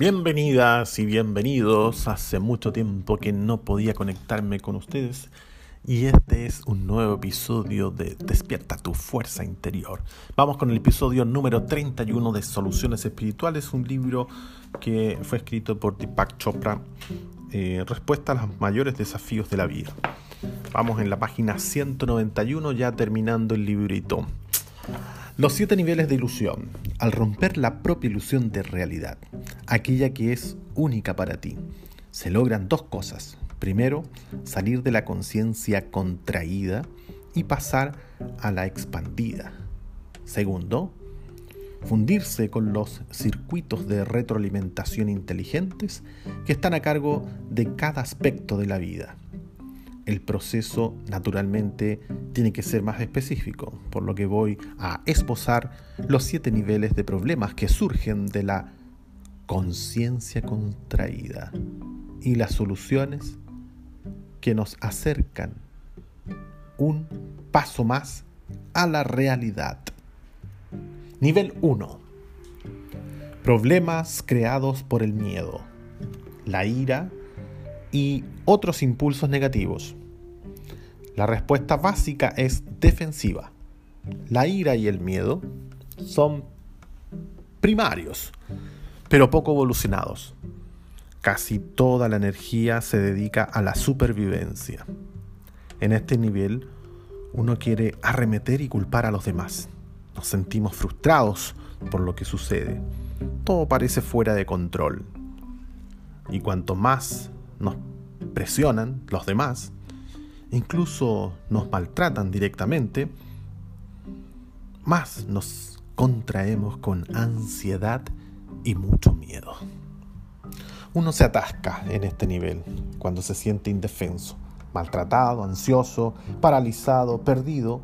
Bienvenidas y bienvenidos. Hace mucho tiempo que no podía conectarme con ustedes y este es un nuevo episodio de Despierta tu fuerza interior. Vamos con el episodio número 31 de Soluciones Espirituales, un libro que fue escrito por Deepak Chopra, eh, respuesta a los mayores desafíos de la vida. Vamos en la página 191 ya terminando el librito. Los siete niveles de ilusión. Al romper la propia ilusión de realidad, aquella que es única para ti, se logran dos cosas. Primero, salir de la conciencia contraída y pasar a la expandida. Segundo, fundirse con los circuitos de retroalimentación inteligentes que están a cargo de cada aspecto de la vida el proceso naturalmente tiene que ser más específico, por lo que voy a esbozar los siete niveles de problemas que surgen de la conciencia contraída y las soluciones que nos acercan un paso más a la realidad. Nivel 1. Problemas creados por el miedo, la ira y otros impulsos negativos. La respuesta básica es defensiva. La ira y el miedo son primarios, pero poco evolucionados. Casi toda la energía se dedica a la supervivencia. En este nivel, uno quiere arremeter y culpar a los demás. Nos sentimos frustrados por lo que sucede. Todo parece fuera de control. Y cuanto más nos presionan los demás, incluso nos maltratan directamente, más nos contraemos con ansiedad y mucho miedo. Uno se atasca en este nivel cuando se siente indefenso, maltratado, ansioso, paralizado, perdido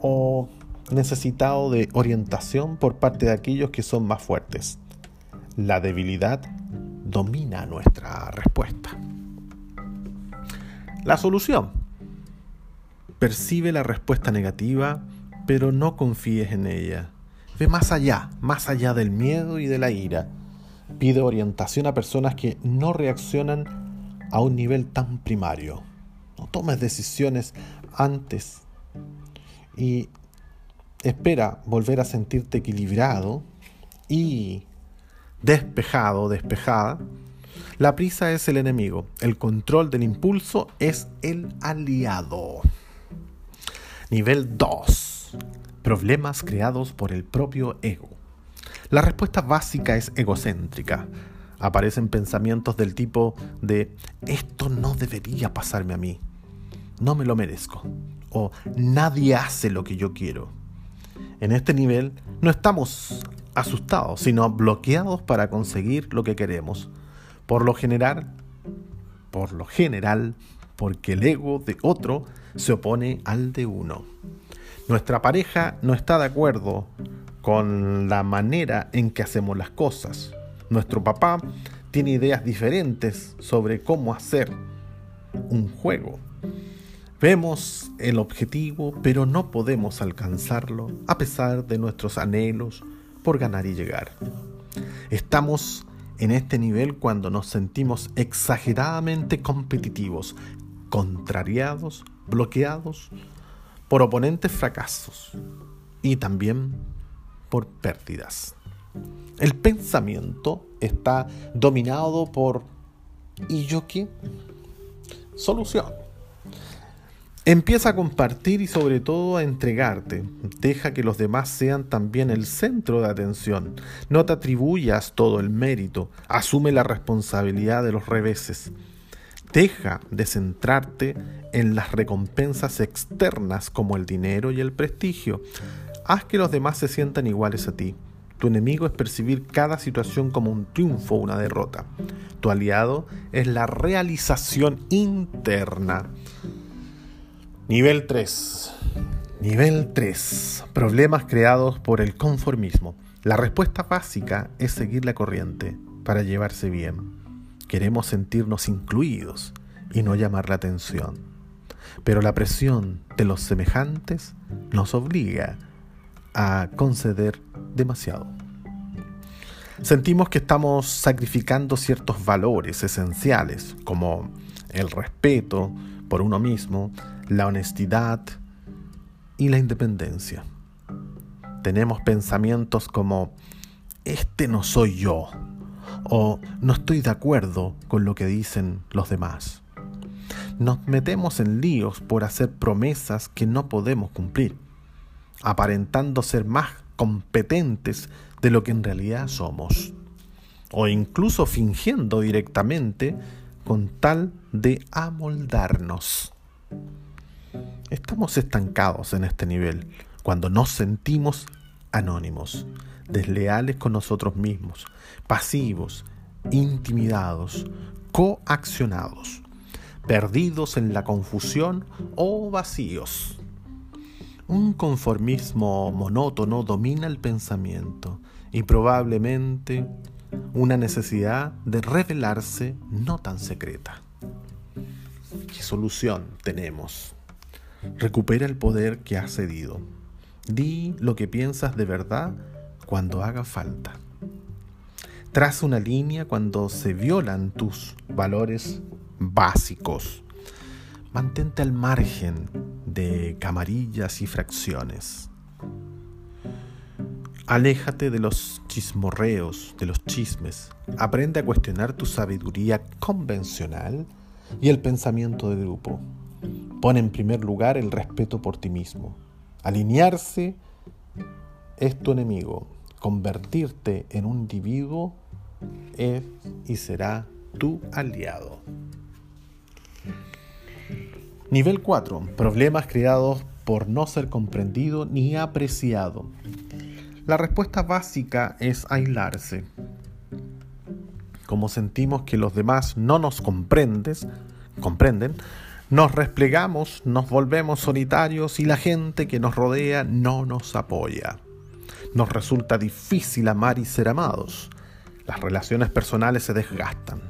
o necesitado de orientación por parte de aquellos que son más fuertes. La debilidad domina nuestra respuesta. La solución. Percibe la respuesta negativa, pero no confíes en ella. Ve más allá, más allá del miedo y de la ira. Pide orientación a personas que no reaccionan a un nivel tan primario. No tomes decisiones antes y espera volver a sentirte equilibrado y despejado, despejada la prisa es el enemigo, el control del impulso es el aliado. Nivel 2. Problemas creados por el propio ego. La respuesta básica es egocéntrica. Aparecen pensamientos del tipo de esto no debería pasarme a mí, no me lo merezco, o nadie hace lo que yo quiero. En este nivel no estamos asustados, sino bloqueados para conseguir lo que queremos por lo general, por lo general, porque el ego de otro se opone al de uno. Nuestra pareja no está de acuerdo con la manera en que hacemos las cosas. Nuestro papá tiene ideas diferentes sobre cómo hacer un juego. Vemos el objetivo, pero no podemos alcanzarlo a pesar de nuestros anhelos por ganar y llegar. Estamos en este nivel cuando nos sentimos exageradamente competitivos, contrariados, bloqueados por oponentes fracasos y también por pérdidas. El pensamiento está dominado por ¿y yo qué? Solución. Empieza a compartir y sobre todo a entregarte. Deja que los demás sean también el centro de atención. No te atribuyas todo el mérito. Asume la responsabilidad de los reveses. Deja de centrarte en las recompensas externas como el dinero y el prestigio. Haz que los demás se sientan iguales a ti. Tu enemigo es percibir cada situación como un triunfo o una derrota. Tu aliado es la realización interna. Nivel 3. Nivel 3. Problemas creados por el conformismo. La respuesta básica es seguir la corriente para llevarse bien. Queremos sentirnos incluidos y no llamar la atención. Pero la presión de los semejantes nos obliga a conceder demasiado. Sentimos que estamos sacrificando ciertos valores esenciales, como el respeto por uno mismo, la honestidad y la independencia. Tenemos pensamientos como, este no soy yo, o no estoy de acuerdo con lo que dicen los demás. Nos metemos en líos por hacer promesas que no podemos cumplir, aparentando ser más competentes de lo que en realidad somos, o incluso fingiendo directamente con tal de amoldarnos. Estamos estancados en este nivel cuando nos sentimos anónimos, desleales con nosotros mismos, pasivos, intimidados, coaccionados, perdidos en la confusión o vacíos. Un conformismo monótono domina el pensamiento y probablemente una necesidad de revelarse no tan secreta. ¿Qué solución tenemos? Recupera el poder que has cedido. Di lo que piensas de verdad cuando haga falta. Traza una línea cuando se violan tus valores básicos. Mantente al margen de camarillas y fracciones. Aléjate de los chismorreos, de los chismes. Aprende a cuestionar tu sabiduría convencional y el pensamiento de grupo. Pon en primer lugar el respeto por ti mismo. Alinearse es tu enemigo. Convertirte en un individuo es y será tu aliado. Nivel 4. Problemas creados por no ser comprendido ni apreciado. La respuesta básica es aislarse. Como sentimos que los demás no nos comprendes, comprenden, nos replegamos, nos volvemos solitarios y la gente que nos rodea no nos apoya. Nos resulta difícil amar y ser amados. Las relaciones personales se desgastan.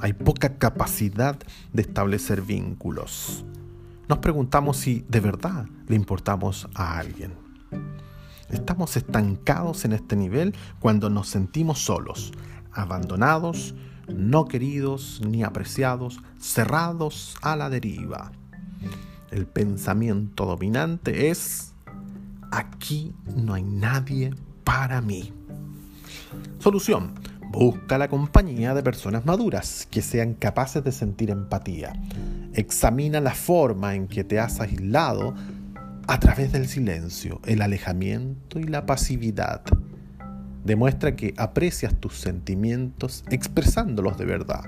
Hay poca capacidad de establecer vínculos. Nos preguntamos si de verdad le importamos a alguien. Estamos estancados en este nivel cuando nos sentimos solos, abandonados, no queridos ni apreciados, cerrados a la deriva. El pensamiento dominante es, aquí no hay nadie para mí. Solución. Busca la compañía de personas maduras que sean capaces de sentir empatía. Examina la forma en que te has aislado a través del silencio, el alejamiento y la pasividad. Demuestra que aprecias tus sentimientos expresándolos de verdad.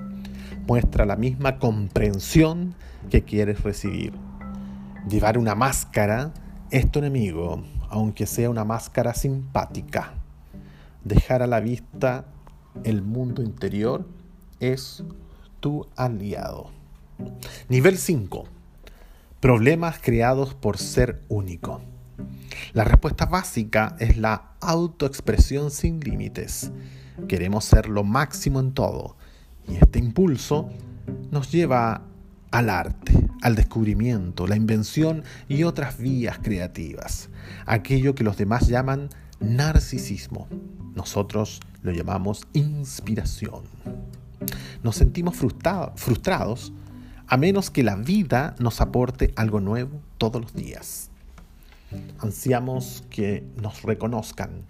Muestra la misma comprensión que quieres recibir. Llevar una máscara es tu enemigo, aunque sea una máscara simpática. Dejar a la vista el mundo interior es tu aliado. Nivel 5. Problemas creados por ser único. La respuesta básica es la autoexpresión sin límites. Queremos ser lo máximo en todo y este impulso nos lleva al arte, al descubrimiento, la invención y otras vías creativas, aquello que los demás llaman narcisismo. Nosotros lo llamamos inspiración. Nos sentimos frustrados a menos que la vida nos aporte algo nuevo todos los días. Ansiamos que nos reconozcan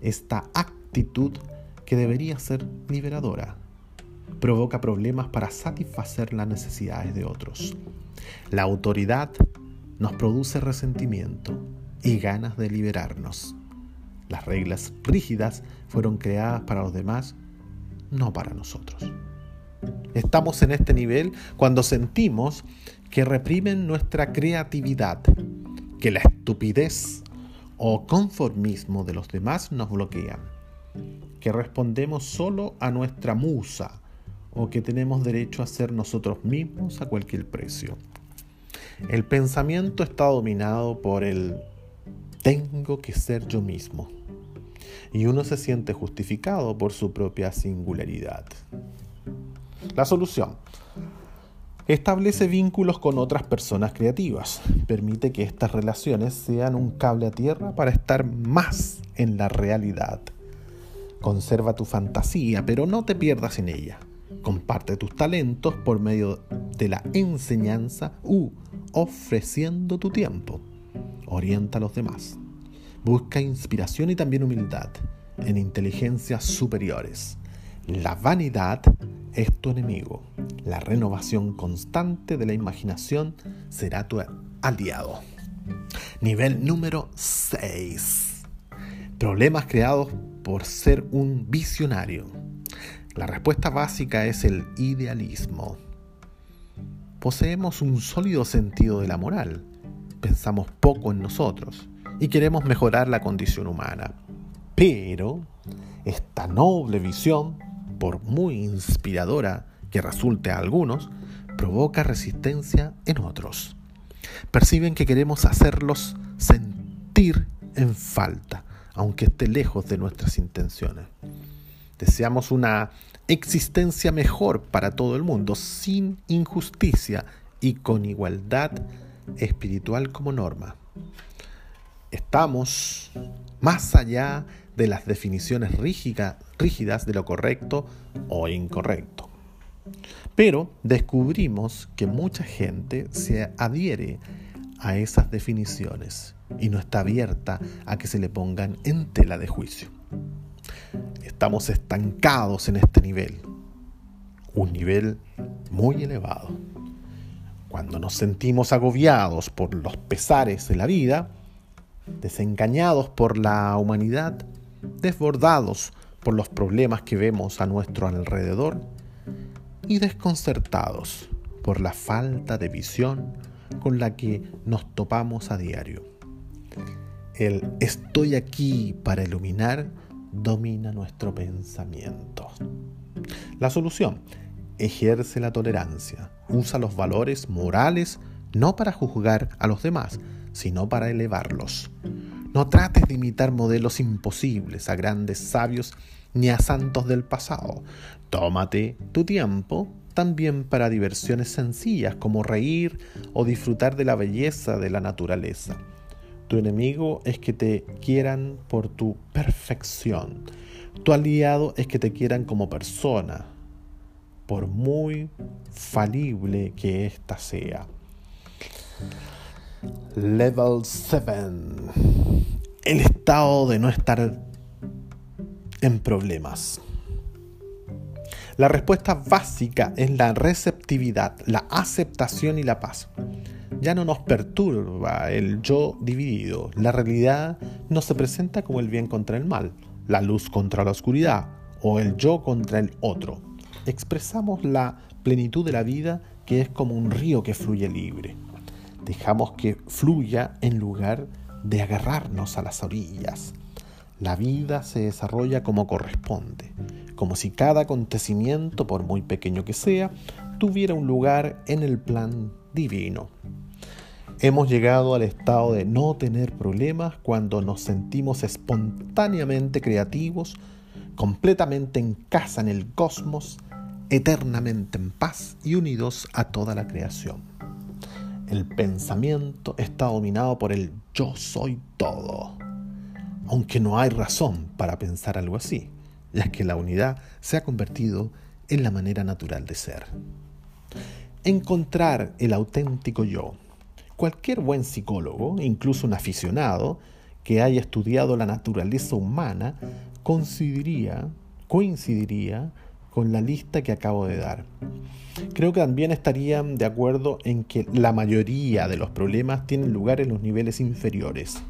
esta actitud que debería ser liberadora. Provoca problemas para satisfacer las necesidades de otros. La autoridad nos produce resentimiento y ganas de liberarnos. Las reglas rígidas fueron creadas para los demás, no para nosotros. Estamos en este nivel cuando sentimos que reprimen nuestra creatividad, que la estupidez o conformismo de los demás nos bloquean, que respondemos solo a nuestra musa o que tenemos derecho a ser nosotros mismos a cualquier precio. El pensamiento está dominado por el tengo que ser yo mismo. Y uno se siente justificado por su propia singularidad. La solución. Establece vínculos con otras personas creativas. Permite que estas relaciones sean un cable a tierra para estar más en la realidad. Conserva tu fantasía, pero no te pierdas en ella. Comparte tus talentos por medio de la enseñanza u ofreciendo tu tiempo. Orienta a los demás. Busca inspiración y también humildad en inteligencias superiores. La vanidad es tu enemigo. La renovación constante de la imaginación será tu aliado. Nivel número 6. Problemas creados por ser un visionario. La respuesta básica es el idealismo. Poseemos un sólido sentido de la moral, pensamos poco en nosotros y queremos mejorar la condición humana. Pero esta noble visión, por muy inspiradora que resulte a algunos, provoca resistencia en otros. Perciben que queremos hacerlos sentir en falta, aunque esté lejos de nuestras intenciones. Deseamos una existencia mejor para todo el mundo, sin injusticia y con igualdad espiritual como norma. Estamos más allá de las definiciones rígidas de lo correcto o incorrecto. Pero descubrimos que mucha gente se adhiere a esas definiciones y no está abierta a que se le pongan en tela de juicio. Estamos estancados en este nivel, un nivel muy elevado. Cuando nos sentimos agobiados por los pesares de la vida, desengañados por la humanidad, desbordados por los problemas que vemos a nuestro alrededor y desconcertados por la falta de visión con la que nos topamos a diario. El estoy aquí para iluminar domina nuestro pensamiento. La solución, ejerce la tolerancia, usa los valores morales no para juzgar a los demás, sino para elevarlos. No trates de imitar modelos imposibles a grandes sabios ni a santos del pasado. Tómate tu tiempo también para diversiones sencillas como reír o disfrutar de la belleza de la naturaleza. Tu enemigo es que te quieran por tu perfección. Tu aliado es que te quieran como persona, por muy falible que ésta sea. Level 7. El estado de no estar en problemas. La respuesta básica es la receptividad, la aceptación y la paz. Ya no nos perturba el yo dividido. La realidad no se presenta como el bien contra el mal, la luz contra la oscuridad o el yo contra el otro. Expresamos la plenitud de la vida que es como un río que fluye libre. Dejamos que fluya en lugar de agarrarnos a las orillas. La vida se desarrolla como corresponde, como si cada acontecimiento, por muy pequeño que sea, tuviera un lugar en el plan divino. Hemos llegado al estado de no tener problemas cuando nos sentimos espontáneamente creativos, completamente en casa en el cosmos, eternamente en paz y unidos a toda la creación. El pensamiento está dominado por el yo soy todo. Aunque no hay razón para pensar algo así, ya que la unidad se ha convertido en la manera natural de ser. Encontrar el auténtico yo. Cualquier buen psicólogo, incluso un aficionado, que haya estudiado la naturaleza humana, coincidiría, coincidiría con la lista que acabo de dar. Creo que también estarían de acuerdo en que la mayoría de los problemas tienen lugar en los niveles inferiores,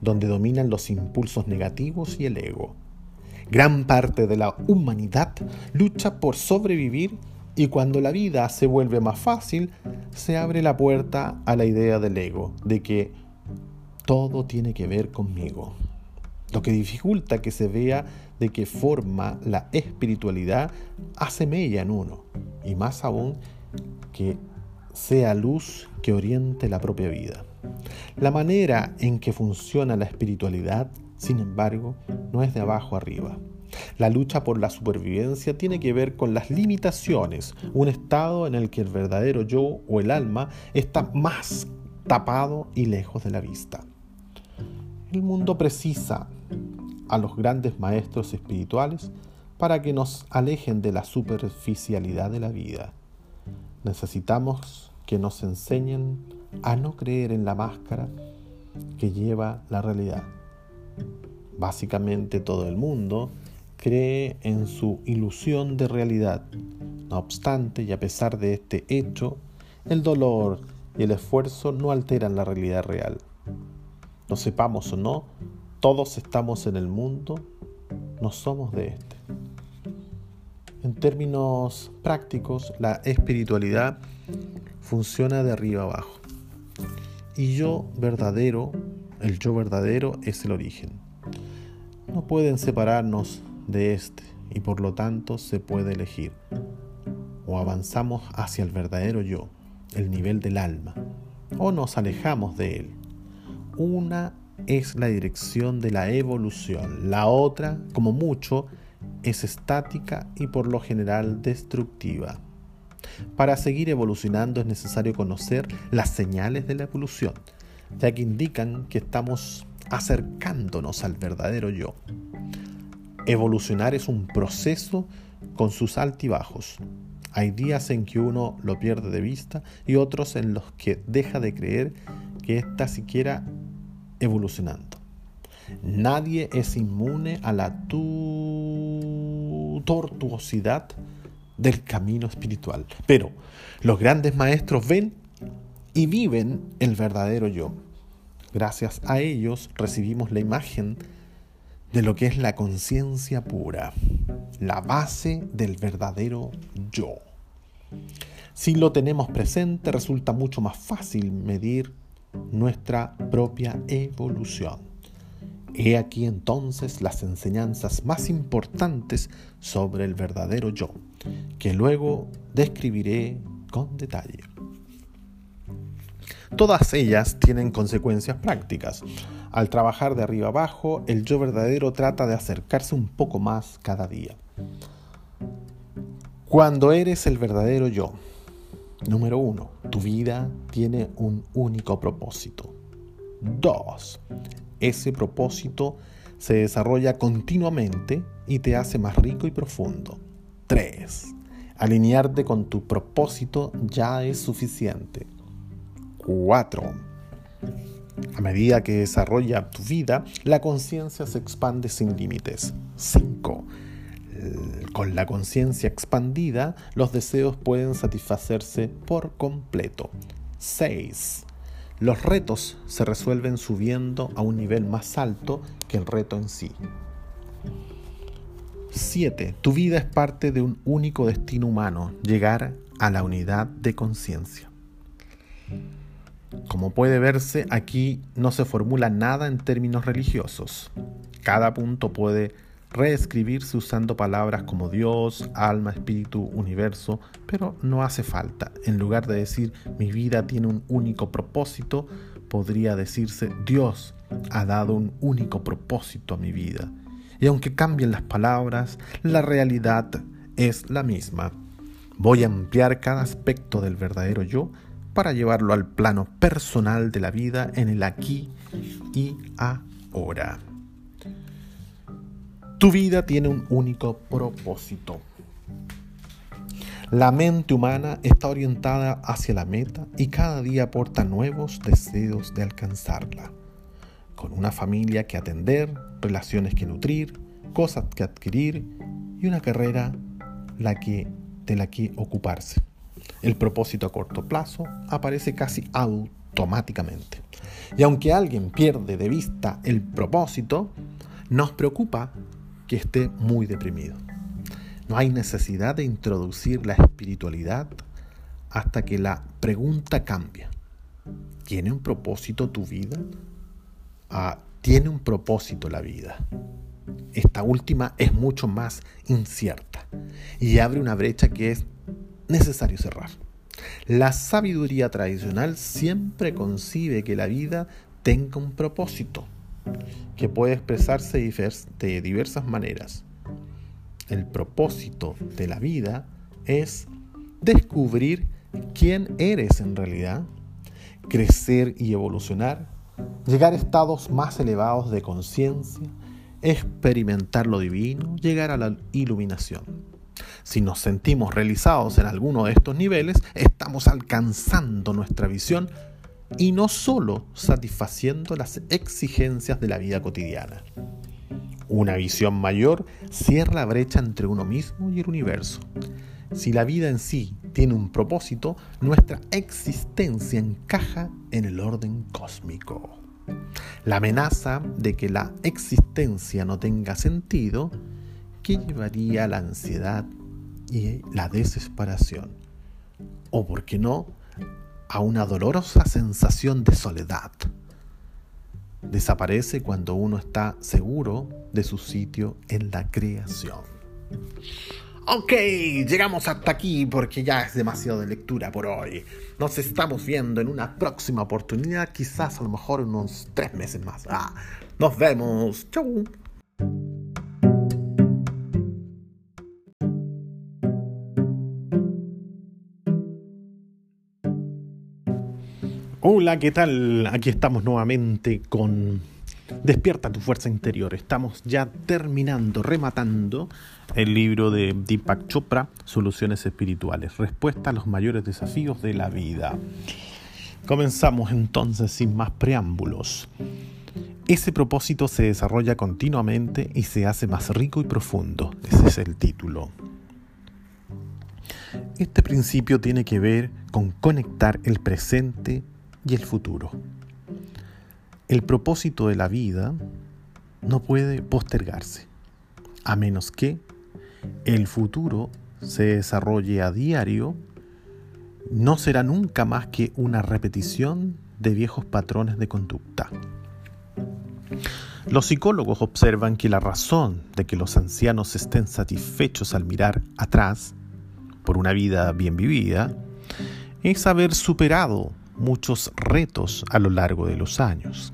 donde dominan los impulsos negativos y el ego. Gran parte de la humanidad lucha por sobrevivir y cuando la vida se vuelve más fácil, se abre la puerta a la idea del ego, de que todo tiene que ver conmigo lo que dificulta que se vea de qué forma la espiritualidad hace mella en uno, y más aún que sea luz que oriente la propia vida. La manera en que funciona la espiritualidad, sin embargo, no es de abajo arriba. La lucha por la supervivencia tiene que ver con las limitaciones, un estado en el que el verdadero yo o el alma está más tapado y lejos de la vista. El mundo precisa a los grandes maestros espirituales para que nos alejen de la superficialidad de la vida. Necesitamos que nos enseñen a no creer en la máscara que lleva la realidad. Básicamente todo el mundo cree en su ilusión de realidad. No obstante, y a pesar de este hecho, el dolor y el esfuerzo no alteran la realidad real. No sepamos o no, todos estamos en el mundo, no somos de este. En términos prácticos, la espiritualidad funciona de arriba abajo. Y yo verdadero, el yo verdadero es el origen. No pueden separarnos de este y por lo tanto se puede elegir. O avanzamos hacia el verdadero yo, el nivel del alma, o nos alejamos de él. Una es la dirección de la evolución, la otra, como mucho, es estática y por lo general destructiva. Para seguir evolucionando es necesario conocer las señales de la evolución, ya que indican que estamos acercándonos al verdadero yo. Evolucionar es un proceso con sus altibajos. Hay días en que uno lo pierde de vista y otros en los que deja de creer que está siquiera evolucionando. Nadie es inmune a la tortuosidad del camino espiritual. Pero los grandes maestros ven y viven el verdadero yo. Gracias a ellos recibimos la imagen de lo que es la conciencia pura, la base del verdadero yo. Si lo tenemos presente, resulta mucho más fácil medir nuestra propia evolución. He aquí entonces las enseñanzas más importantes sobre el verdadero yo, que luego describiré con detalle. Todas ellas tienen consecuencias prácticas. Al trabajar de arriba abajo, el yo verdadero trata de acercarse un poco más cada día. Cuando eres el verdadero yo, número uno, tu vida tiene un único propósito. Dos, ese propósito se desarrolla continuamente y te hace más rico y profundo. 3. Alinearte con tu propósito ya es suficiente. 4. A medida que desarrolla tu vida, la conciencia se expande sin límites. 5. Con la conciencia expandida, los deseos pueden satisfacerse por completo. 6. Los retos se resuelven subiendo a un nivel más alto que el reto en sí. 7. Tu vida es parte de un único destino humano, llegar a la unidad de conciencia. Como puede verse, aquí no se formula nada en términos religiosos. Cada punto puede reescribirse usando palabras como Dios, alma, espíritu, universo, pero no hace falta. En lugar de decir mi vida tiene un único propósito, podría decirse Dios ha dado un único propósito a mi vida. Y aunque cambien las palabras, la realidad es la misma. Voy a ampliar cada aspecto del verdadero yo para llevarlo al plano personal de la vida en el aquí y ahora. Tu vida tiene un único propósito. La mente humana está orientada hacia la meta y cada día aporta nuevos deseos de alcanzarla. Con una familia que atender, relaciones que nutrir, cosas que adquirir y una carrera la que, de la que ocuparse. El propósito a corto plazo aparece casi automáticamente. Y aunque alguien pierde de vista el propósito, nos preocupa que esté muy deprimido. No hay necesidad de introducir la espiritualidad hasta que la pregunta cambia. ¿Tiene un propósito tu vida? Ah, ¿Tiene un propósito la vida? Esta última es mucho más incierta y abre una brecha que es necesario cerrar. La sabiduría tradicional siempre concibe que la vida tenga un propósito que puede expresarse de diversas maneras. El propósito de la vida es descubrir quién eres en realidad, crecer y evolucionar, llegar a estados más elevados de conciencia, experimentar lo divino, llegar a la iluminación. Si nos sentimos realizados en alguno de estos niveles, estamos alcanzando nuestra visión y no solo satisfaciendo las exigencias de la vida cotidiana. Una visión mayor cierra la brecha entre uno mismo y el universo. Si la vida en sí tiene un propósito, nuestra existencia encaja en el orden cósmico. La amenaza de que la existencia no tenga sentido, que llevaría a la ansiedad y la desesperación. O, por qué no, a una dolorosa sensación de soledad. Desaparece cuando uno está seguro de su sitio en la creación. Ok, llegamos hasta aquí porque ya es demasiado de lectura por hoy. Nos estamos viendo en una próxima oportunidad, quizás a lo mejor unos tres meses más. Ah, nos vemos. Chau. Hola, ¿qué tal? Aquí estamos nuevamente con Despierta tu fuerza interior. Estamos ya terminando, rematando el libro de Deepak Chopra, Soluciones Espirituales, respuesta a los mayores desafíos de la vida. Comenzamos entonces sin más preámbulos. Ese propósito se desarrolla continuamente y se hace más rico y profundo. Ese es el título. Este principio tiene que ver con conectar el presente y el futuro. El propósito de la vida no puede postergarse, a menos que el futuro se desarrolle a diario, no será nunca más que una repetición de viejos patrones de conducta. Los psicólogos observan que la razón de que los ancianos estén satisfechos al mirar atrás por una vida bien vivida es haber superado muchos retos a lo largo de los años.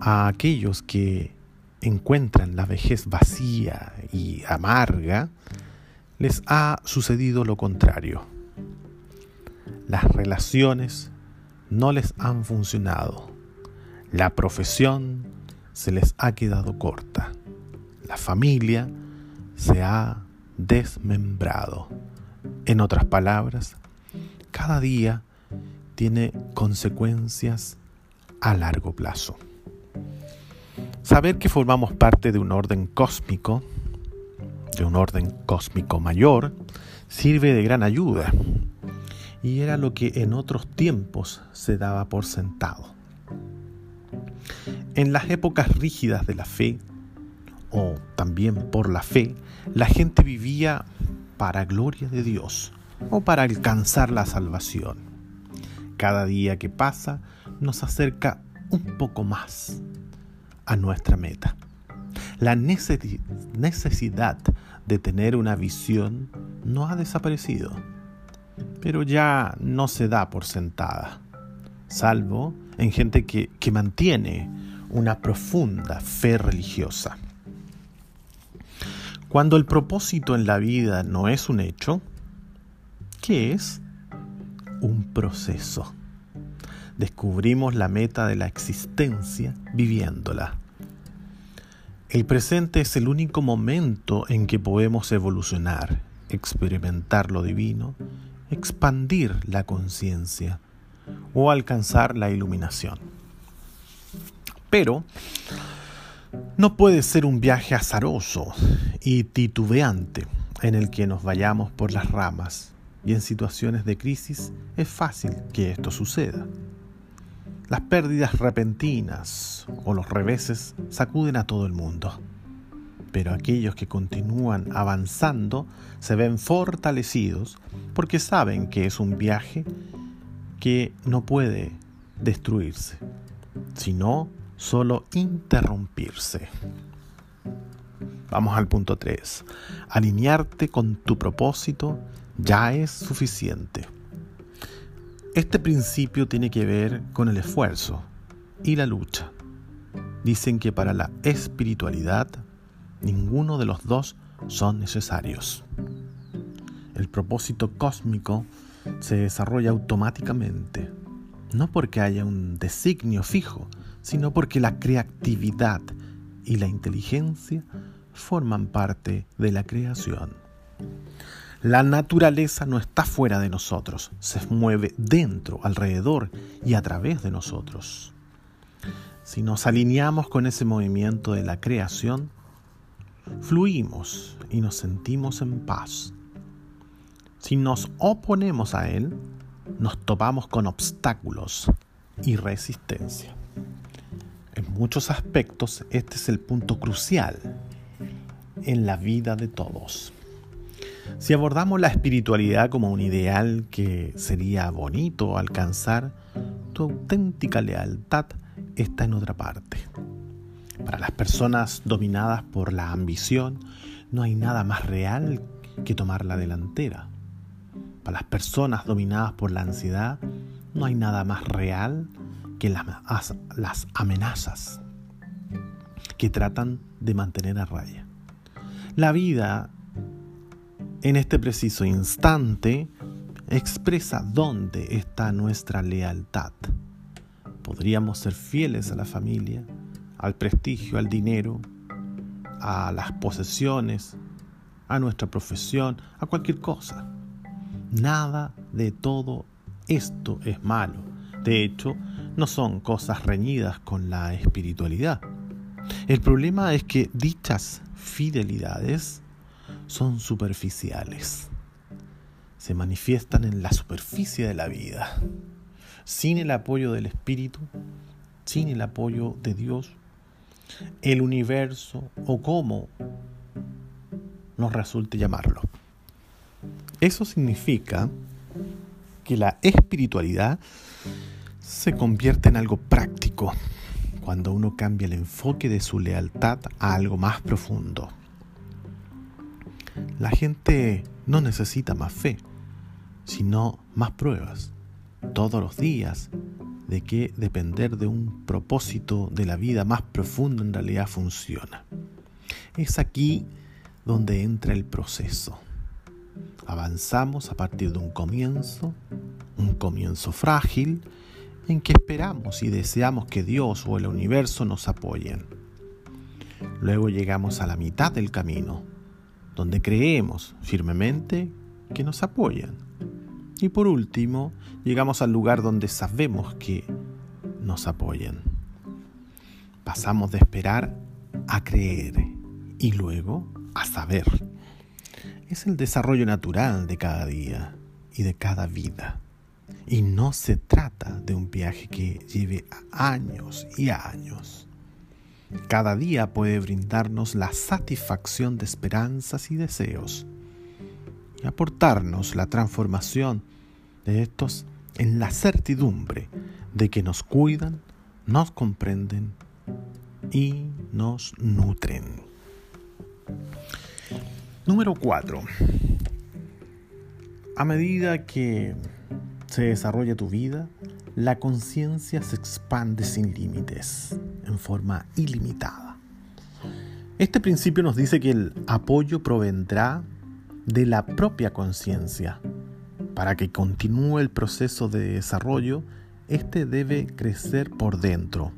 A aquellos que encuentran la vejez vacía y amarga, les ha sucedido lo contrario. Las relaciones no les han funcionado. La profesión se les ha quedado corta. La familia se ha desmembrado. En otras palabras, cada día tiene consecuencias a largo plazo. Saber que formamos parte de un orden cósmico, de un orden cósmico mayor, sirve de gran ayuda. Y era lo que en otros tiempos se daba por sentado. En las épocas rígidas de la fe, o también por la fe, la gente vivía para gloria de Dios o para alcanzar la salvación. Cada día que pasa nos acerca un poco más a nuestra meta. La necesidad de tener una visión no ha desaparecido, pero ya no se da por sentada, salvo en gente que, mantiene una profunda fe religiosa. Cuando el propósito en la vida no es un hecho, ¿qué es? Un proceso. Descubrimos la meta de la existencia viviéndola. El presente es el único momento en que podemos evolucionar, experimentar lo divino, expandir la conciencia o alcanzar la iluminación. Pero no puede ser un viaje azaroso y titubeante en el que nos vayamos por las ramas y en situaciones de crisis es fácil que esto suceda. Las pérdidas repentinas o los reveses sacuden a todo el mundo, pero aquellos que continúan avanzando se ven fortalecidos porque saben que es un viaje que no puede destruirse, sino solo interrumpirse. Vamos al punto 3. Alinearte con tu propósito ya es suficiente. Este principio tiene que ver con el esfuerzo y la lucha. Dicen que para la espiritualidad ninguno de los dos son necesarios. El propósito cósmico se desarrolla automáticamente, no porque haya un designio fijo, sino porque la creatividad y la inteligencia forman parte de la creación. La naturaleza no está fuera de nosotros, se mueve dentro, alrededor y a través de nosotros. Si nos alineamos con ese movimiento de la creación, fluimos y nos sentimos en paz. Si nos oponemos a él, nos topamos con obstáculos y resistencia. En muchos aspectos este es el punto crucial en la vida de todos. Si abordamos la espiritualidad como un ideal que sería bonito alcanzar, tu auténtica lealtad está en otra parte. Para las personas dominadas por la ambición, no hay nada más real que tomar la delantera. Para las personas dominadas por la ansiedad, no hay nada más real que las, amenazas que tratan de mantener a raya. La vida en este preciso instante expresa dónde está nuestra lealtad. Podríamos ser fieles a la familia, al prestigio, al dinero, a las posesiones, a nuestra profesión, a cualquier cosa. Nada de todo esto es malo. De hecho, no son cosas reñidas con la espiritualidad. El problema es que dichas fidelidades son superficiales. Se manifiestan en la superficie de la vida. Sin el apoyo del Espíritu, sin el apoyo de Dios, el universo o como nos resulte llamarlo. Eso significa que la espiritualidad se convierte en algo práctico cuando uno cambia el enfoque de su lealtad a algo más profundo. La gente no necesita más fe, sino más pruebas, todos los días, de que depender de un propósito de la vida más profundo en realidad funciona. Es aquí donde entra el proceso. Avanzamos a partir de un comienzo, un comienzo frágil, en que esperamos y deseamos que Dios o el universo nos apoyen. Luego llegamos a la mitad del camino, donde creemos firmemente que nos apoyan. Y por último, llegamos al lugar donde sabemos que nos apoyan. Pasamos de esperar a creer y luego a saber. Es el desarrollo natural de cada día y de cada vida. Y no se trata de un viaje que lleve años y años. Cada día puede brindarnos la satisfacción de esperanzas y deseos y aportarnos la transformación de estos en la certidumbre de que nos cuidan, nos comprenden y nos nutren. Número 4. A medida que se desarrolla tu vida, la conciencia se expande sin límites, en forma ilimitada. Este principio nos dice que el apoyo provendrá de la propia conciencia. Para que continúe el proceso de desarrollo, este debe crecer por dentro.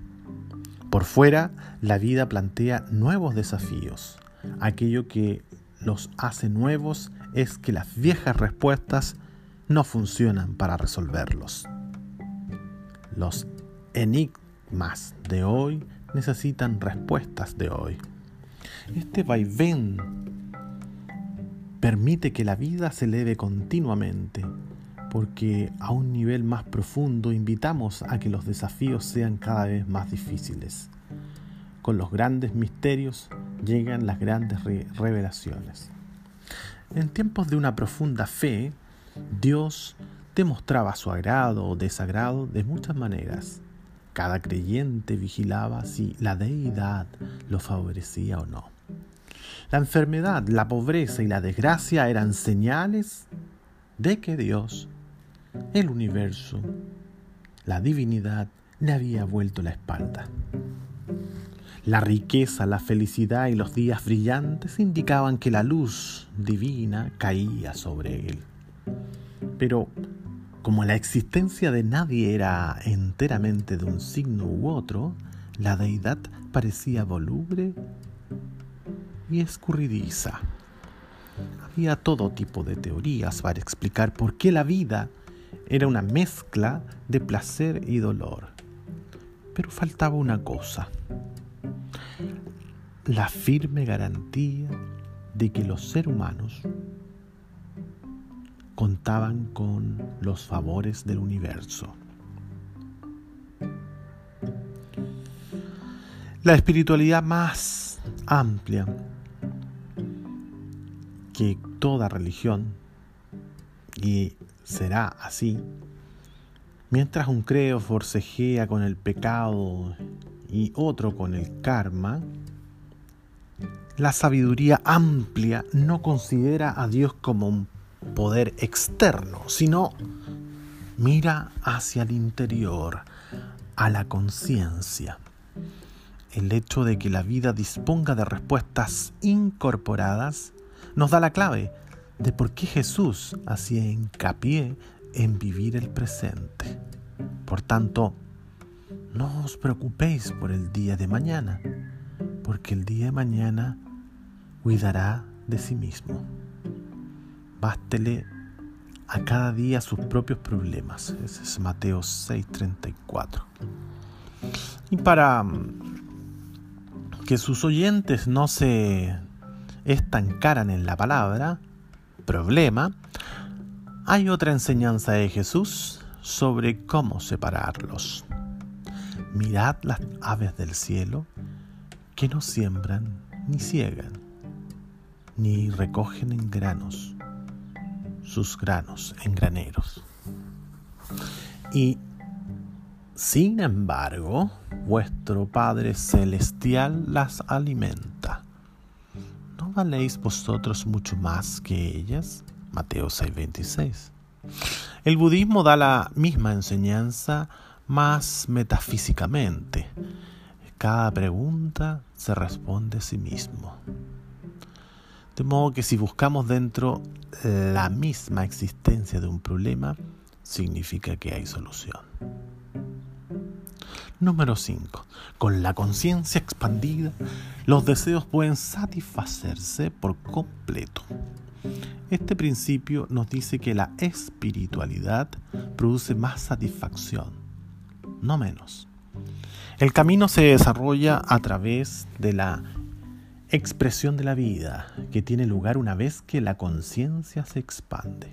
Por fuera, la vida plantea nuevos desafíos. Aquello que los hace nuevos es que las viejas respuestas no funcionan para resolverlos. Los enigmas de hoy necesitan respuestas de hoy. Este vaivén permite que la vida se eleve continuamente, porque a un nivel más profundo invitamos a que los desafíos sean cada vez más difíciles. Con los grandes misterios llegan las grandes revelaciones. En tiempos de una profunda fe, Dios demostraba su agrado o desagrado de muchas maneras. Cada creyente vigilaba si la deidad lo favorecía o no. La enfermedad, la pobreza y la desgracia eran señales de que Dios, el universo, la divinidad, le había vuelto la espalda. La riqueza, la felicidad y los días brillantes indicaban que la luz divina caía sobre él. Pero como la existencia de nadie era enteramente de un signo u otro, La deidad parecía voluble y escurridiza. Había todo tipo de teorías para explicar por qué la vida era una mezcla de placer y dolor. Pero faltaba una cosa, la firme garantía de que los seres humanos contaban con los favores del universo. La espiritualidad más amplia que toda religión, y será así, mientras un creo forcejea con el pecado y otro con el karma, la sabiduría amplia no considera a Dios como un poder externo, sino mira hacia el interior, a la conciencia el hecho de que la vida disponga de respuestas incorporadas nos da la clave de por qué Jesús hacía hincapié en vivir el presente. Por tanto, no os preocupéis por el día de mañana, porque el día de mañana cuidará de sí mismo. Bástele a cada día sus propios problemas. Ese es Mateo 6:34. Y para que sus oyentes no se estancaran en la palabra problema, hay otra enseñanza de Jesús sobre cómo separarlos. Mirad las aves del cielo que no siembran ni ciegan, ni recogen en granos sus granos en graneros. Y sin embargo, vuestro Padre Celestial las alimenta. ¿No valéis vosotros mucho más que ellas? Mateo 6:26. El budismo da la misma enseñanza más metafísicamente. Cada pregunta se responde a sí mismo. De modo que si buscamos dentro la misma existencia de un problema, significa que hay solución. Número 5. Con la conciencia expandida, los deseos pueden satisfacerse por completo. Este principio nos dice que la espiritualidad produce más satisfacción, no menos. El camino se desarrolla a través de la expresión de la vida que tiene lugar una vez que la conciencia se expande.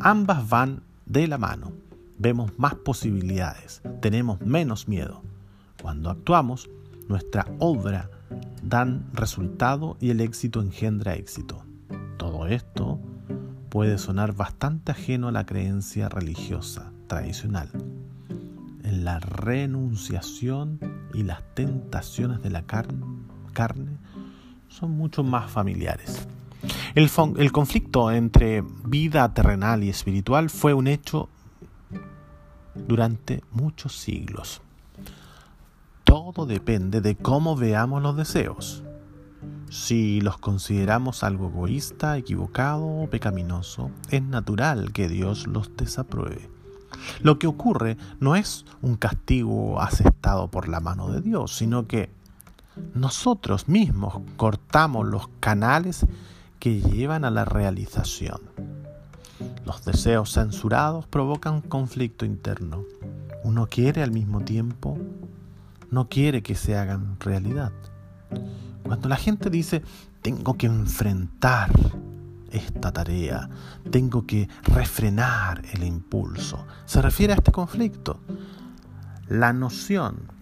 Ambas van de la mano vemos más posibilidades, tenemos menos miedo. Cuando actuamos, nuestra obra dan resultado y el éxito engendra éxito. Todo esto puede sonar bastante ajeno a la creencia religiosa tradicional. En la renunciación y las tentaciones de la carne son mucho más familiares. El, el conflicto entre vida terrenal y espiritual fue un hecho durante muchos siglos. Todo depende de cómo veamos los deseos. Si los consideramos algo egoísta, equivocado o pecaminoso, es natural que Dios los desapruebe. Lo que ocurre no es un castigo aceptado por la mano de Dios, sino que nosotros mismos cortamos los canales que llevan a la realización. Los deseos censurados provocan conflicto interno. Uno quiere al mismo tiempo, no quiere que se hagan realidad. Cuando la gente dice, tengo que enfrentar esta tarea, tengo que refrenar el impulso, se refiere a este conflicto. La noción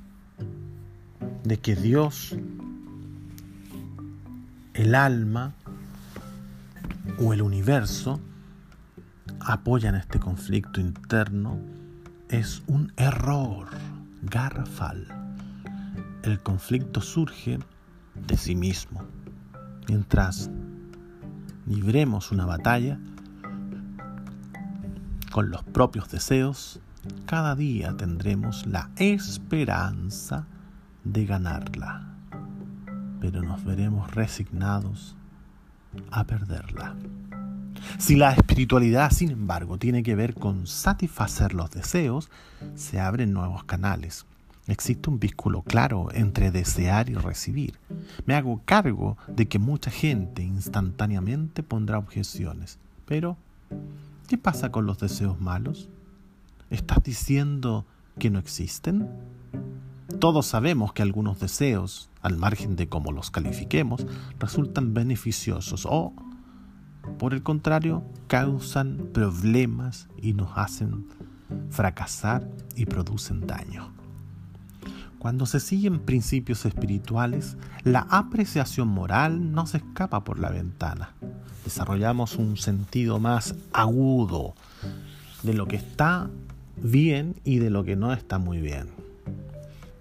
de que Dios, el alma o el universo apoyan este conflicto interno es un error garrafal. El conflicto surge de sí mismo. Mientras libremos una batalla con los propios deseos, cada día tendremos la esperanza de ganarla, pero nos veremos resignados a perderla. Si la espiritualidad, sin embargo, tiene que ver con satisfacer los deseos, se abren nuevos canales. Existe un vínculo claro entre desear y recibir. Me hago cargo de que mucha gente instantáneamente pondrá objeciones. Pero, ¿qué pasa con los deseos malos? ¿Estás diciendo que no existen? Todos sabemos que algunos deseos, al margen de cómo los califiquemos, resultan beneficiosos o, por el contrario, causan problemas y nos hacen fracasar y producen daño. Cuando se siguen principios espirituales, la apreciación moral no se escapa por la ventana. Desarrollamos un sentido más agudo de lo que está bien y de lo que no está muy bien.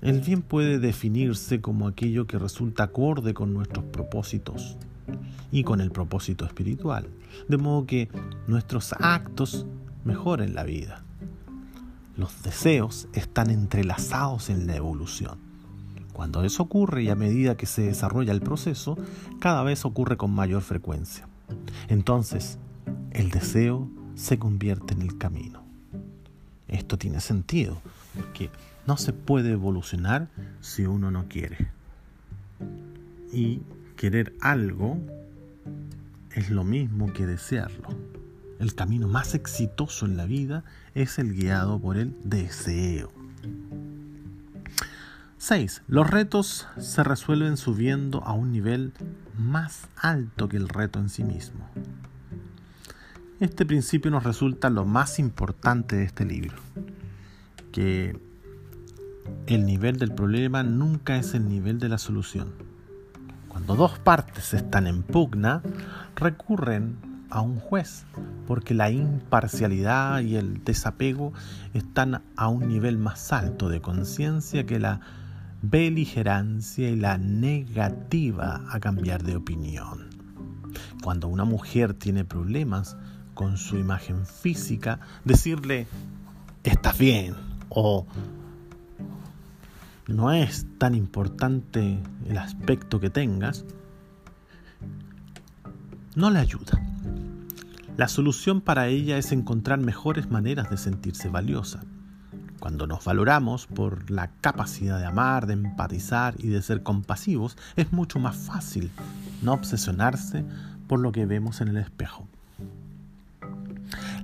El bien puede definirse como aquello que resulta acorde con nuestros propósitos y con el propósito espiritual, de modo que nuestros actos mejoren la vida. Los deseos están entrelazados en la evolución. Cuando eso ocurre y a medida que se desarrolla el proceso, cada vez ocurre con mayor frecuencia. Entonces, el deseo se convierte en el camino. Esto tiene sentido, porque no se puede evolucionar si uno no quiere. Y querer algo es lo mismo que desearlo el camino más exitoso en la vida es el guiado por el deseo. 6. Los retos se resuelven subiendo a un nivel más alto que el reto en sí mismo. Este principio nos resulta lo más importante de este libro, que el nivel del problema nunca es el nivel de la solución. Cuando dos partes están en pugna, recurren a un juez, porque la imparcialidad y el desapego están a un nivel más alto de conciencia que la beligerancia y la negativa a cambiar de opinión. Cuando una mujer tiene problemas con su imagen física, decirle, estás bien o no es tan importante el aspecto que tengas, no le ayuda. La solución para ella es encontrar mejores maneras de sentirse valiosa. Cuando nos valoramos por la capacidad de amar, de empatizar y de ser compasivos, es mucho más fácil no obsesionarse por lo que vemos en el espejo.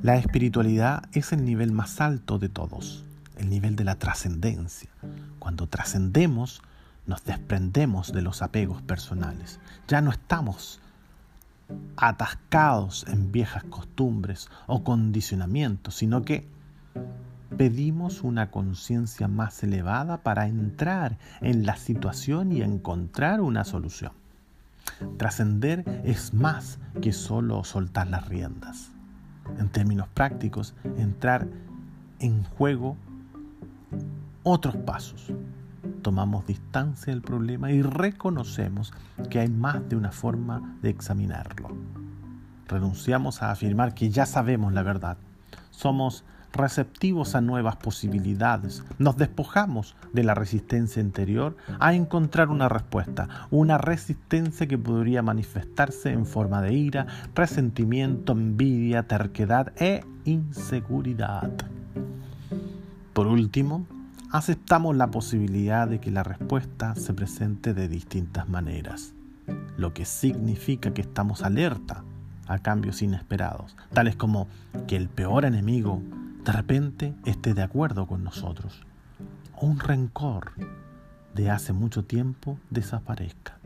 La espiritualidad es el nivel más alto de todos, el nivel de la trascendencia. Cuando trascendemos, nos desprendemos de los apegos personales. Ya no estamos atascados en viejas costumbres o condicionamientos, sino que pedimos una conciencia más elevada para entrar en la situación y encontrar una solución. Trascender es más que solo soltar las riendas. En términos prácticos, entrar en juego otros pasos, tomamos distancia del problema y reconocemos que hay más de una forma de examinarlo. Renunciamos a afirmar que ya sabemos la verdad. Somos receptivos a nuevas posibilidades. Nos despojamos de la resistencia interior a encontrar una respuesta, una resistencia que podría manifestarse en forma de ira, resentimiento, envidia, terquedad e inseguridad. Por último, aceptamos la posibilidad de que la respuesta se presente de distintas maneras, lo que significa que estamos alerta a cambios inesperados, tales como que el peor enemigo de repente esté de acuerdo con nosotros, o un rencor de hace mucho tiempo desaparezca.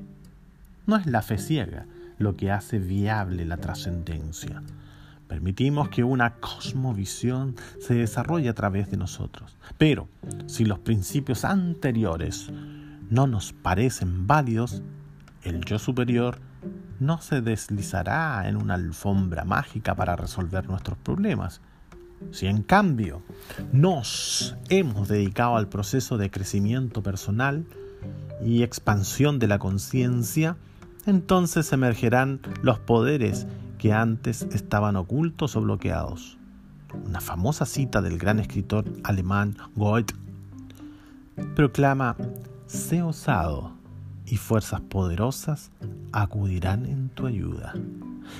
No es la fe ciega lo que hace viable la trascendencia, Permitimos que una cosmovisión se desarrolle a través de nosotros. Pero si los principios anteriores no nos parecen válidos, el yo superior no se deslizará en una alfombra mágica para resolver nuestros problemas. Si en cambio nos hemos dedicado al proceso de crecimiento personal y expansión de la conciencia, entonces emergerán los poderes que antes estaban ocultos o bloqueados. Una famosa cita del gran escritor alemán Goethe proclama, sé osado y fuerzas poderosas acudirán en tu ayuda.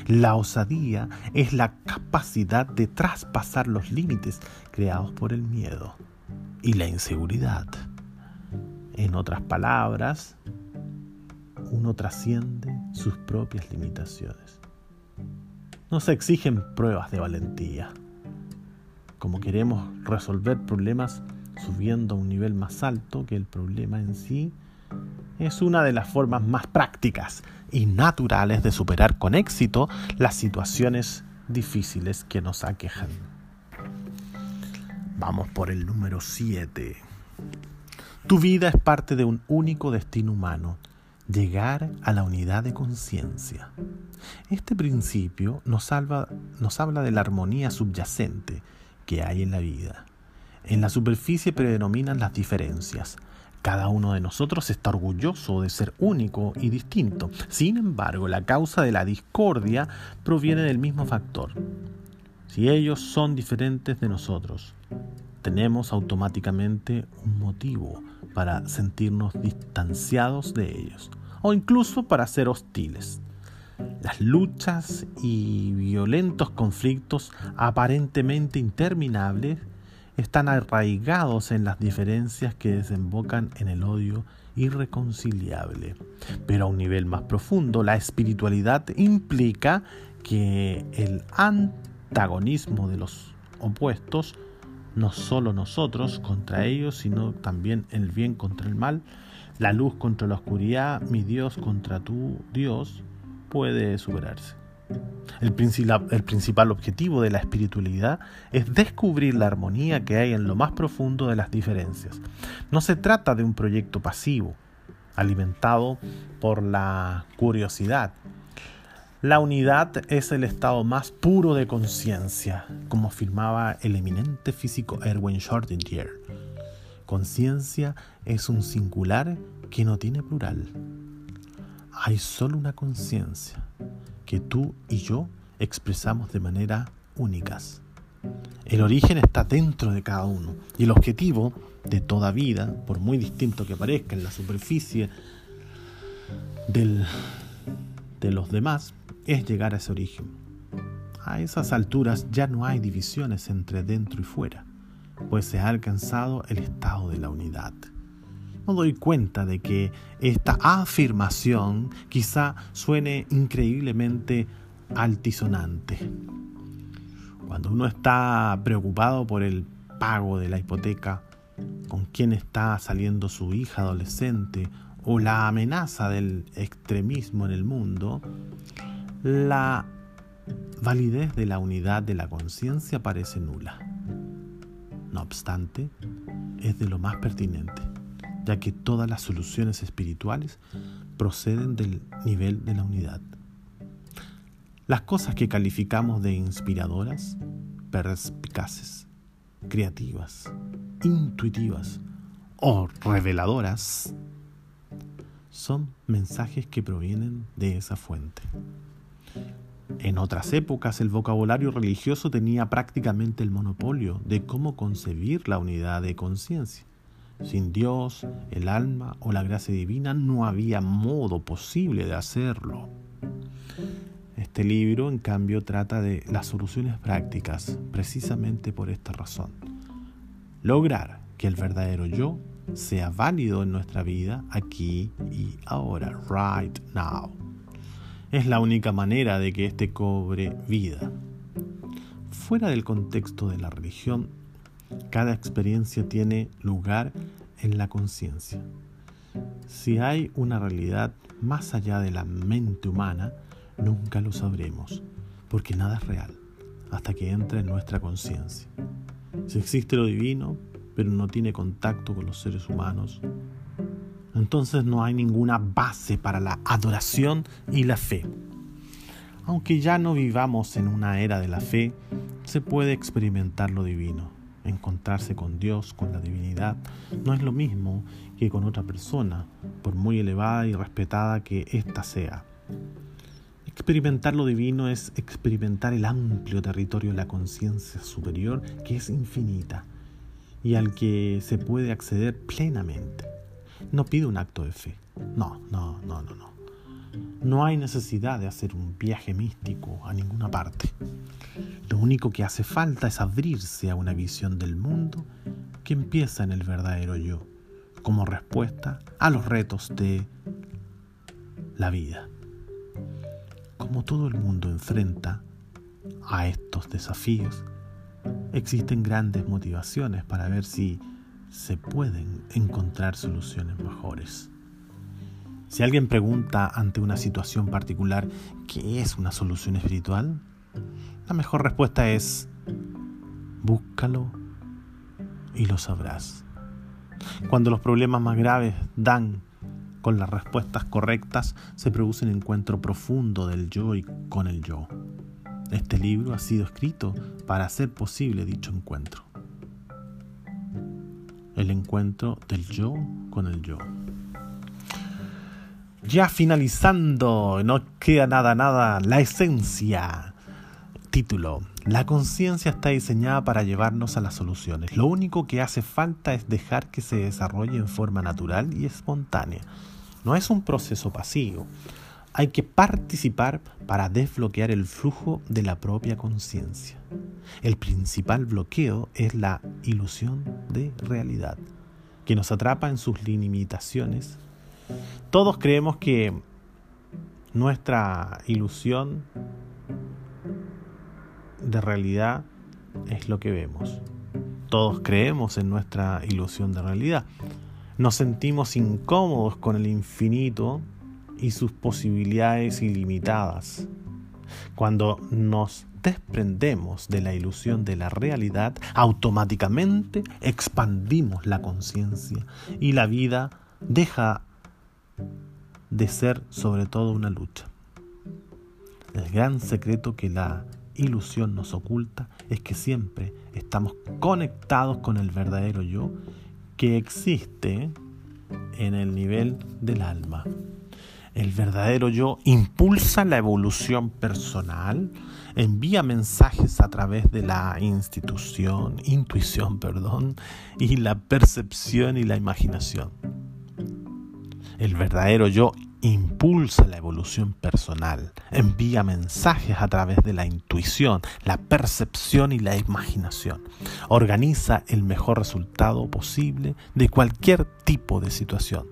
La osadía es la capacidad de traspasar los límites creados por el miedo y la inseguridad. En otras palabras, uno trasciende sus propias limitaciones. No se exigen pruebas de valentía. Como queremos resolver problemas subiendo a un nivel más alto que el problema en sí, es una de las formas más prácticas y naturales de superar con éxito las situaciones difíciles que nos aquejan. Vamos por el número 7. Tu vida es parte de un único destino humano, llegar a la unidad de conciencia. Este principio nos, habla de la armonía subyacente que hay en la vida. En la superficie predominan las diferencias, cada uno de nosotros está orgulloso de ser único y distinto. Sin embargo, la causa de la discordia proviene del mismo factor. Si ellos son diferentes de nosotros, tenemos automáticamente un motivo para sentirnos distanciados de ellos o incluso para ser hostiles. Las luchas y violentos conflictos aparentemente interminables están arraigados en las diferencias que desembocan en el odio irreconciliable. Pero a un nivel más profundo, la espiritualidad implica que el antagonismo de los opuestos, no solo nosotros contra ellos, sino también el bien contra el mal, la luz contra la oscuridad, mi Dios contra tu Dios, puede superarse. El, principal objetivo de la espiritualidad es descubrir la armonía que hay en lo más profundo de las diferencias. No se trata de un proyecto pasivo, alimentado por la curiosidad. La unidad es el estado más puro de conciencia, como afirmaba el eminente físico Erwin Schrödinger. Conciencia es un singular que no tiene plural. Hay solo una conciencia que tú y yo expresamos de manera únicas. El origen está dentro de cada uno y el objetivo de toda vida, por muy distinto que parezca en la superficie del, de los demás, es llegar a ese origen. A esas alturas ya no hay divisiones entre dentro y fuera, pues se ha alcanzado el estado de la unidad. No doy cuenta de que esta afirmación quizá suene increíblemente altisonante. Cuando uno está preocupado por el pago de la hipoteca, con quién está saliendo su hija adolescente o la amenaza del extremismo en el mundo, la validez de la unidad de la conciencia parece nula. No obstante, es de lo más pertinente ya que todas las soluciones espirituales proceden del nivel de la unidad. Las cosas que calificamos de inspiradoras, perspicaces, creativas, intuitivas o reveladoras son mensajes que provienen de esa fuente. En otras épocas el vocabulario religioso tenía prácticamente el monopolio de cómo concebir la unidad de conciencia. Sin Dios, el alma o la gracia divina no había modo posible de hacerlo. Este libro, en cambio, trata de las soluciones prácticas, precisamente por esta razón. Lograr que el verdadero yo sea válido en nuestra vida aquí y ahora, right now. Es la única manera de que éste cobre vida. Fuera del contexto de la religión, cada experiencia tiene lugar en la conciencia. Si hay una realidad más allá de la mente humana, nunca lo sabremos, porque nada es real hasta que entre en nuestra conciencia. Si existe lo divino, pero no tiene contacto con los seres humanos, entonces no hay ninguna base para la adoración y la fe. Aunque ya no vivamos en una era de la fe, se puede experimentar lo divino encontrarse con Dios, con la divinidad, no es lo mismo que con otra persona, por muy elevada y respetada que ésta sea. Experimentar lo divino es experimentar el amplio territorio de la conciencia superior que es infinita y al que se puede acceder plenamente. No pide un acto de fe. No, no, no, no, no. No hay necesidad de hacer un viaje místico a ninguna parte. Lo único que hace falta es abrirse a una visión del mundo que empieza en el verdadero yo, como respuesta a los retos de la vida. Como todo el mundo enfrenta a estos desafíos, existen grandes motivaciones para ver si se pueden encontrar soluciones mejores. Si alguien pregunta ante una situación particular qué es una solución espiritual, la mejor respuesta es búscalo y lo sabrás. Cuando los problemas más graves dan con las respuestas correctas, se produce un encuentro profundo del yo y con el yo. Este libro ha sido escrito para hacer posible dicho encuentro. El encuentro del yo con el yo. Ya finalizando, no queda nada, nada, la esencia. Título. La conciencia está diseñada para llevarnos a las soluciones. Lo único que hace falta es dejar que se desarrolle en forma natural y espontánea. No es un proceso pasivo. Hay que participar para desbloquear el flujo de la propia conciencia. El principal bloqueo es la ilusión de realidad, que nos atrapa en sus limitaciones. Todos creemos que nuestra ilusión de realidad es lo que vemos. Todos creemos en nuestra ilusión de realidad. Nos sentimos incómodos con el infinito y sus posibilidades ilimitadas. Cuando nos desprendemos de la ilusión de la realidad, automáticamente expandimos la conciencia y la vida deja de ser sobre todo una lucha. El gran secreto que la ilusión nos oculta es que siempre estamos conectados con el verdadero yo que existe en el nivel del alma. El verdadero yo impulsa la evolución personal, envía mensajes a través de la institución, intuición, perdón, y la percepción y la imaginación. El verdadero yo impulsa la evolución personal, envía mensajes a través de la intuición, la percepción y la imaginación. Organiza el mejor resultado posible de cualquier tipo de situación.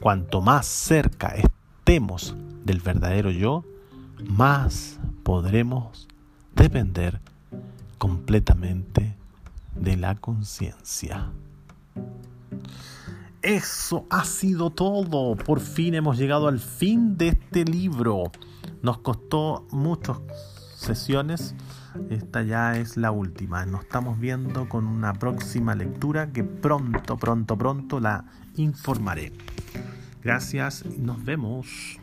Cuanto más cerca estemos del verdadero yo, más podremos depender completamente de la conciencia. Eso ha sido todo. Por fin hemos llegado al fin de este libro. Nos costó muchas sesiones. Esta ya es la última. Nos estamos viendo con una próxima lectura que pronto, pronto, pronto la informaré. Gracias y nos vemos.